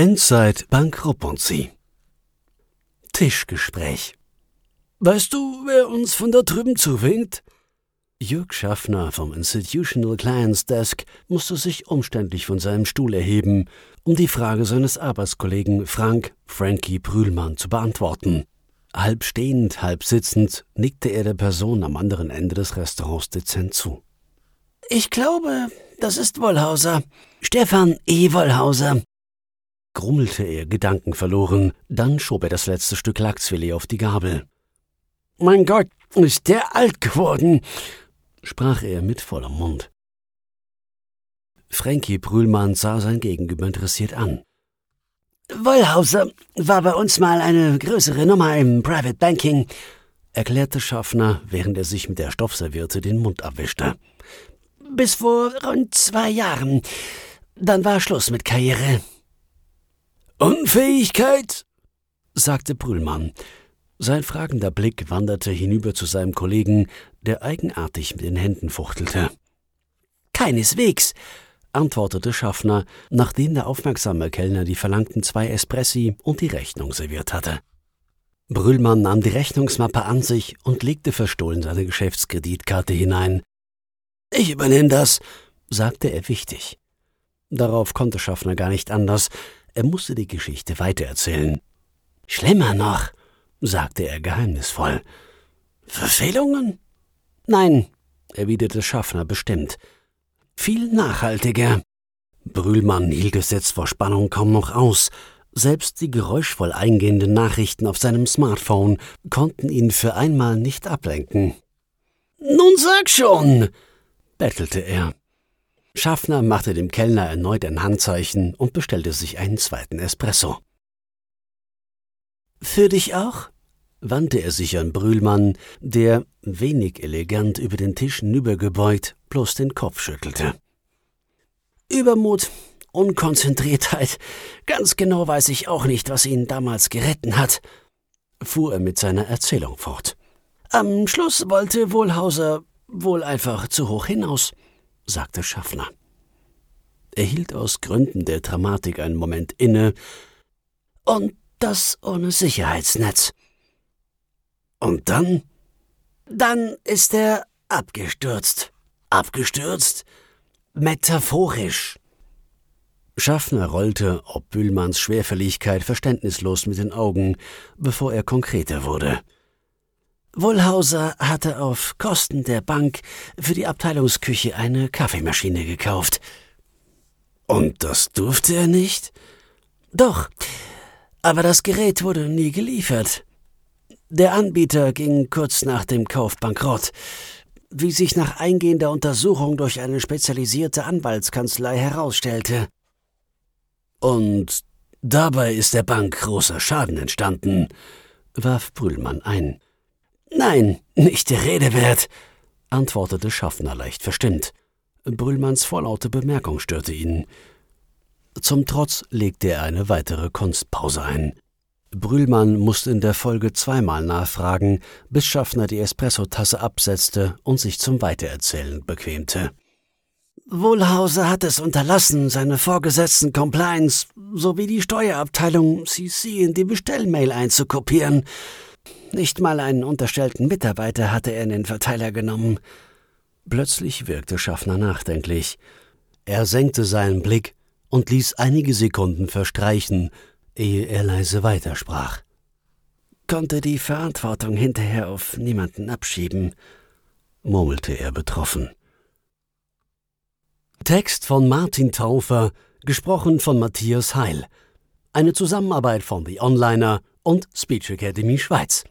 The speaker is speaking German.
Endzeit Bank Rupp und Sie. Tischgespräch. Weißt du, wer uns von da drüben zuwinkt? Jörg Schaffner vom Institutional Clients Desk musste sich umständlich von seinem Stuhl erheben, um die Frage seines Arbeitskollegen Frank Frankie Brühlmann zu beantworten. Halb stehend, halb sitzend nickte er der Person am anderen Ende des Restaurants dezent zu. Ich glaube, das ist Wollhauser. Stefan E. Wollhauser. Grummelte er gedankenverloren, dann schob er das letzte Stück Lachsfilet auf die Gabel. Mein Gott, ist der alt geworden sprach er mit vollem Mund. Frankie Brühlmann sah sein Gegenüber interessiert an. Wollhauser war bei uns mal eine größere Nummer im Private Banking, erklärte Schaffner, während er sich mit der Stoffserviette den Mund abwischte. Bis vor rund zwei Jahren. Dann war Schluss mit Karriere. Unfähigkeit? sagte Brühlmann. Sein fragender Blick wanderte hinüber zu seinem Kollegen, der eigenartig mit den Händen fuchtelte. Keineswegs, antwortete Schaffner, nachdem der aufmerksame Kellner die verlangten zwei Espressi und die Rechnung serviert hatte. Brüllmann nahm die Rechnungsmappe an sich und legte verstohlen seine Geschäftskreditkarte hinein. Ich übernehme das, sagte er wichtig. Darauf konnte Schaffner gar nicht anders, er musste die Geschichte weitererzählen. Schlimmer noch, sagte er geheimnisvoll. Verfehlungen? Nein, erwiderte Schaffner bestimmt. Viel nachhaltiger. Brühlmann hielt es jetzt vor Spannung kaum noch aus. Selbst die geräuschvoll eingehenden Nachrichten auf seinem Smartphone konnten ihn für einmal nicht ablenken. Nun sag schon, bettelte er. Schaffner machte dem Kellner erneut ein Handzeichen und bestellte sich einen zweiten Espresso. Für dich auch? wandte er sich an Brühlmann, der, wenig elegant über den Tisch hinübergebeugt, bloß den Kopf schüttelte. Übermut, Unkonzentriertheit, ganz genau weiß ich auch nicht, was ihn damals geritten hat, fuhr er mit seiner Erzählung fort. Am Schluss wollte Wohlhauser wohl einfach zu hoch hinaus, sagte Schaffner. Er hielt aus Gründen der Dramatik einen Moment inne. Und das ohne Sicherheitsnetz. Und dann? Dann ist er abgestürzt. Abgestürzt? Metaphorisch. Schaffner rollte, ob Bühlmanns Schwerfälligkeit, verständnislos mit den Augen, bevor er konkreter wurde. Wohlhauser hatte auf Kosten der Bank für die Abteilungsküche eine Kaffeemaschine gekauft. Und das durfte er nicht? Doch, aber das Gerät wurde nie geliefert. Der Anbieter ging kurz nach dem Kauf bankrott, wie sich nach eingehender Untersuchung durch eine spezialisierte Anwaltskanzlei herausstellte. Und dabei ist der Bank großer Schaden entstanden, warf Brühlmann ein. Nein, nicht der Rede wert, antwortete Schaffner leicht verstimmt. Brühlmanns vorlaute Bemerkung störte ihn. Zum Trotz legte er eine weitere Kunstpause ein. Brühlmann musste in der Folge zweimal nachfragen, bis Schaffner die Espressotasse absetzte und sich zum Weitererzählen bequemte. Wohlhauser hat es unterlassen, seine vorgesetzten Compliance sowie die Steuerabteilung CC in die Bestellmail einzukopieren. Nicht mal einen unterstellten Mitarbeiter hatte er in den Verteiler genommen. Plötzlich wirkte Schaffner nachdenklich. Er senkte seinen Blick und ließ einige Sekunden verstreichen, ehe er leise weitersprach. Konnte die Verantwortung hinterher auf niemanden abschieben, murmelte er betroffen. Text von Martin Taufer, gesprochen von Matthias Heil. Eine Zusammenarbeit von The Onliner und Speech Academy Schweiz.